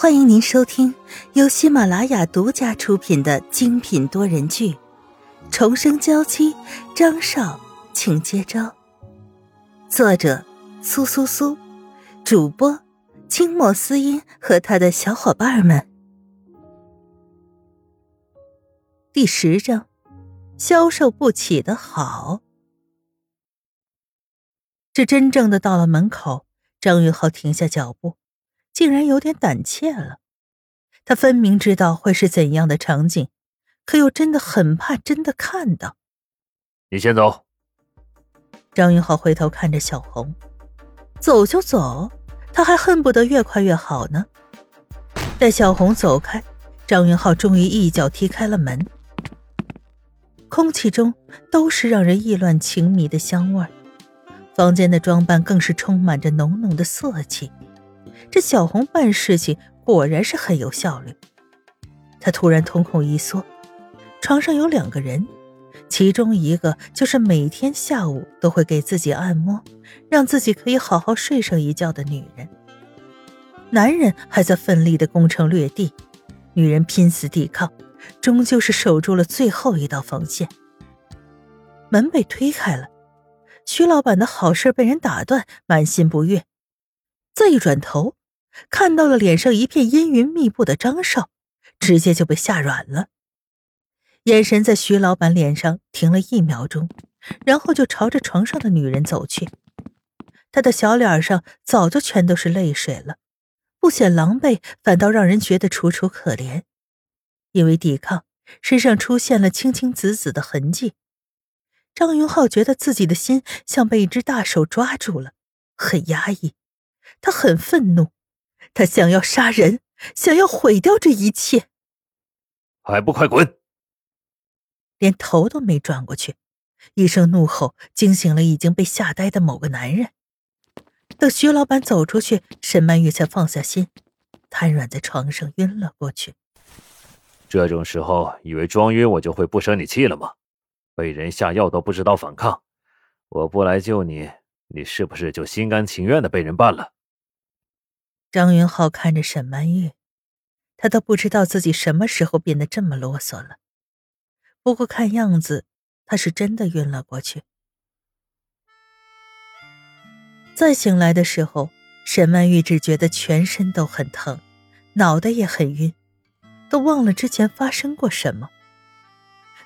欢迎您收听由喜马拉雅独家出品的精品多人剧《重生娇妻》，张少，请接招。作者：苏苏苏，主播：清墨思音和他的小伙伴们。第十章：消受不起的好。这真正的到了门口，张云浩停下脚步。竟然有点胆怯了，他分明知道会是怎样的场景，可又真的很怕真的看到。你先走。张云浩回头看着小红，走就走，他还恨不得越快越好呢。待小红走开，张云浩终于一脚踢开了门。空气中都是让人意乱情迷的香味儿，房间的装扮更是充满着浓浓的色气。这小红办事情果然是很有效率。他突然瞳孔一缩，床上有两个人，其中一个就是每天下午都会给自己按摩，让自己可以好好睡上一觉的女人。男人还在奋力的攻城略地，女人拼死抵抗，终究是守住了最后一道防线。门被推开了，徐老板的好事被人打断，满心不悦。再一转头。看到了脸上一片阴云密布的张少，直接就被吓软了，眼神在徐老板脸上停了一秒钟，然后就朝着床上的女人走去。他的小脸上早就全都是泪水了，不显狼狈，反倒让人觉得楚楚可怜。因为抵抗，身上出现了青青紫紫的痕迹。张云浩觉得自己的心像被一只大手抓住了，很压抑，他很愤怒。他想要杀人，想要毁掉这一切，还不快滚！连头都没转过去，一声怒吼惊醒了已经被吓呆的某个男人。等徐老板走出去，沈曼玉才放下心，瘫软在床上晕了过去。这种时候，以为装晕我就会不生你气了吗？被人下药都不知道反抗，我不来救你，你是不是就心甘情愿的被人办了？张云浩看着沈曼玉，他都不知道自己什么时候变得这么啰嗦了。不过看样子，他是真的晕了过去。再醒来的时候，沈曼玉只觉得全身都很疼，脑袋也很晕，都忘了之前发生过什么。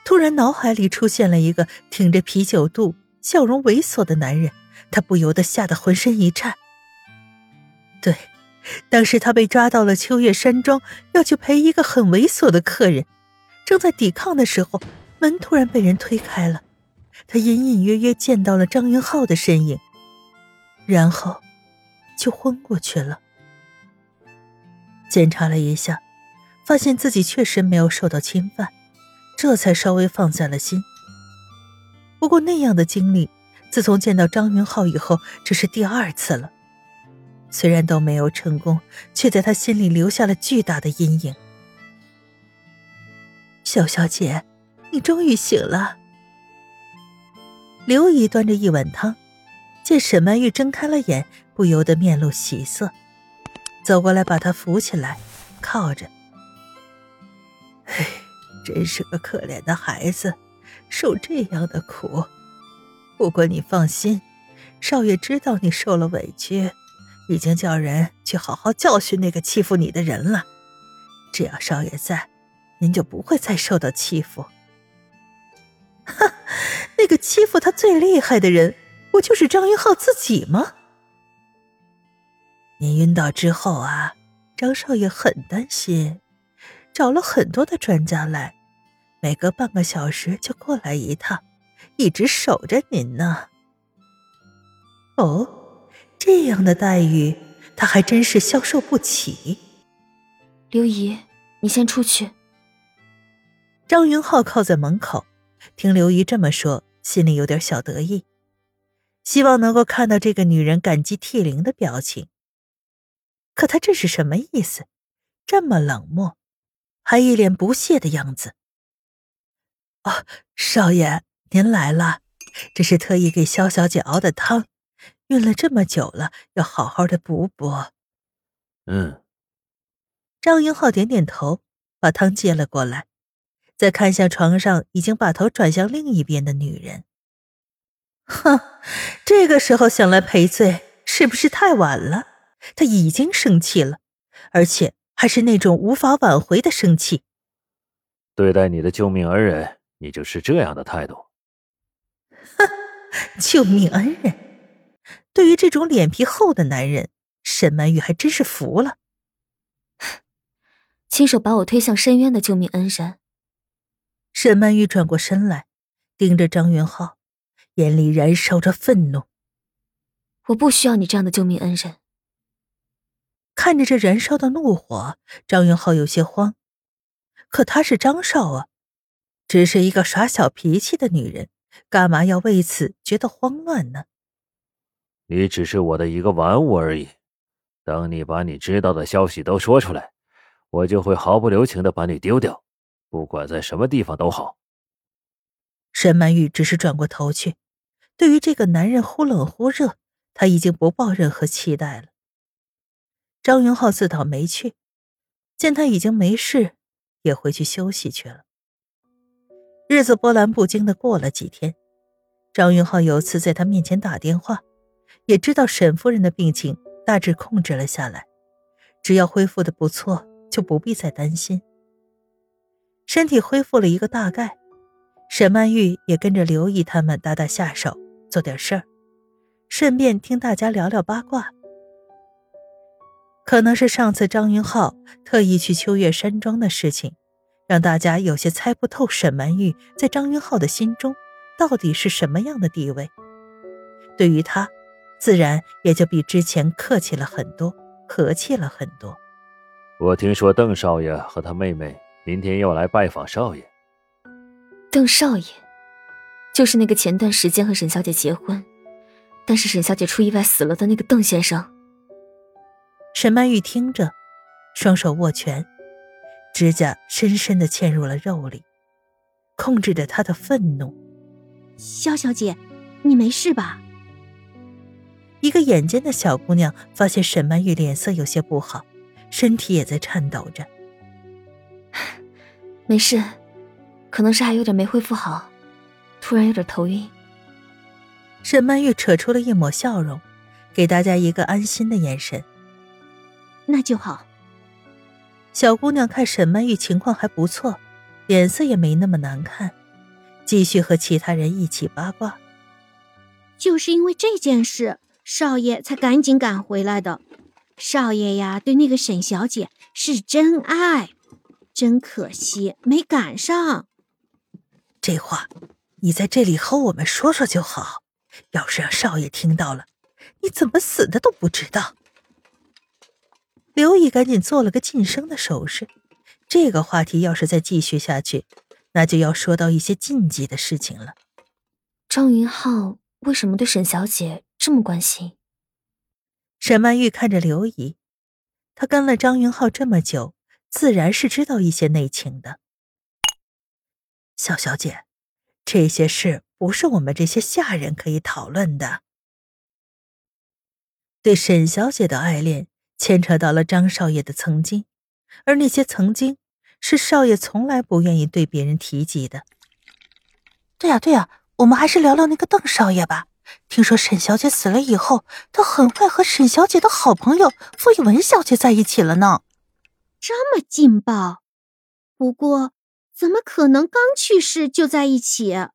突然，脑海里出现了一个挺着啤酒肚、笑容猥琐的男人，他不由得吓得浑身一颤。对。当时他被抓到了秋月山庄，要去陪一个很猥琐的客人，正在抵抗的时候，门突然被人推开了，他隐隐约约见到了张云浩的身影，然后就昏过去了。检查了一下，发现自己确实没有受到侵犯，这才稍微放下了心。不过那样的经历，自从见到张云浩以后，这是第二次了。虽然都没有成功，却在他心里留下了巨大的阴影。小小姐，你终于醒了。刘姨端着一碗汤，见沈曼玉睁开了眼，不由得面露喜色，走过来把她扶起来，靠着。唉，真是个可怜的孩子，受这样的苦。不过你放心，少爷知道你受了委屈。已经叫人去好好教训那个欺负你的人了，只要少爷在，您就不会再受到欺负。哈，那个欺负他最厉害的人，不就是张云浩自己吗？您晕倒之后啊，张少爷很担心，找了很多的专家来，每隔半个小时就过来一趟，一直守着您呢。哦。这样的待遇，他还真是消受不起。刘姨，你先出去。张云浩靠在门口，听刘姨这么说，心里有点小得意，希望能够看到这个女人感激涕零的表情。可他这是什么意思？这么冷漠，还一脸不屑的样子。哦，少爷，您来了，这是特意给萧小姐熬的汤。晕了这么久了，要好好的补补。嗯。张英浩点点头，把汤接了过来，再看向床上已经把头转向另一边的女人。哼，这个时候想来赔罪，是不是太晚了？他已经生气了，而且还是那种无法挽回的生气。对待你的救命恩人，你就是这样的态度？哼，救命恩人！对于这种脸皮厚的男人，沈曼玉还真是服了。亲手把我推向深渊的救命恩人。沈曼玉转过身来，盯着张云浩，眼里燃烧着愤怒。我不需要你这样的救命恩人。看着这燃烧的怒火，张云浩有些慌。可他是张少啊，只是一个耍小脾气的女人，干嘛要为此觉得慌乱呢？你只是我的一个玩物而已。等你把你知道的消息都说出来。我就会毫不留情的把你丢掉，不管在什么地方都好。沈曼玉只是转过头去，对于这个男人忽冷忽热，他已经不抱任何期待了。张云浩自讨没趣，见他已经没事，也回去休息去了。日子波澜不惊的过了几天，张云浩有次在他面前打电话，也知道沈夫人的病情大致控制了下来，只要恢复的不错。就不必再担心。身体恢复了一个大概，沈曼玉也跟着刘姨他们打打下手，做点事儿，顺便听大家聊聊八卦。可能是上次张云浩特意去秋月山庄的事情，让大家有些猜不透沈曼玉在张云浩的心中到底是什么样的地位。对于他，自然也就比之前客气了很多，和气了很多。我听说邓少爷和他妹妹明天要来拜访少爷。邓少爷，就是那个前段时间和沈小姐结婚，但是沈小姐出意外死了的那个邓先生。沈曼玉听着，双手握拳，指甲深深的嵌入了肉里，控制着她的愤怒。萧小姐，你没事吧？一个眼尖的小姑娘发现沈曼玉脸色有些不好。身体也在颤抖着，没事，可能是还有点没恢复好，突然有点头晕。沈曼玉扯出了一抹笑容，给大家一个安心的眼神。那就好。小姑娘看沈曼玉情况还不错，脸色也没那么难看，继续和其他人一起八卦。就是因为这件事，少爷才赶紧赶回来的。少爷呀，对那个沈小姐是真爱，真可惜没赶上。这话你在这里和我们说说就好，要是让少爷听到了，你怎么死的都不知道。刘姨赶紧做了个噤声的手势。这个话题要是再继续下去，那就要说到一些禁忌的事情了。张云浩为什么对沈小姐这么关心？沈曼玉看着刘姨，她跟了张云浩这么久，自然是知道一些内情的。小小姐，这些事不是我们这些下人可以讨论的。对沈小姐的爱恋牵扯到了张少爷的曾经，而那些曾经是少爷从来不愿意对别人提及的。对呀，对呀，我们还是聊聊那个邓少爷吧。听说沈小姐死了以后，他很快和沈小姐的好朋友傅以文小姐在一起了呢。这么劲爆？不过，怎么可能刚去世就在一起？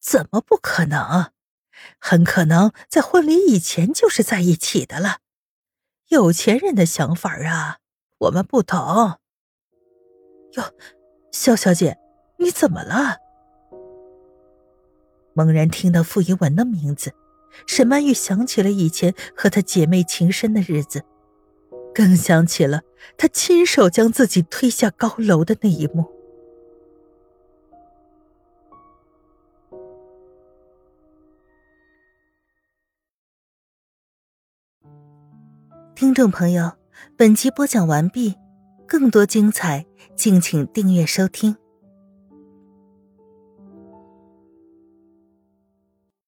怎么不可能？很可能在婚礼以前就是在一起的了。有钱人的想法啊，我们不懂。哟，肖小姐，你怎么了？猛然听到傅一文的名字，沈曼玉想起了以前和她姐妹情深的日子，更想起了她亲手将自己推下高楼的那一幕。听众朋友，本集播讲完毕，更多精彩，敬请订阅收听。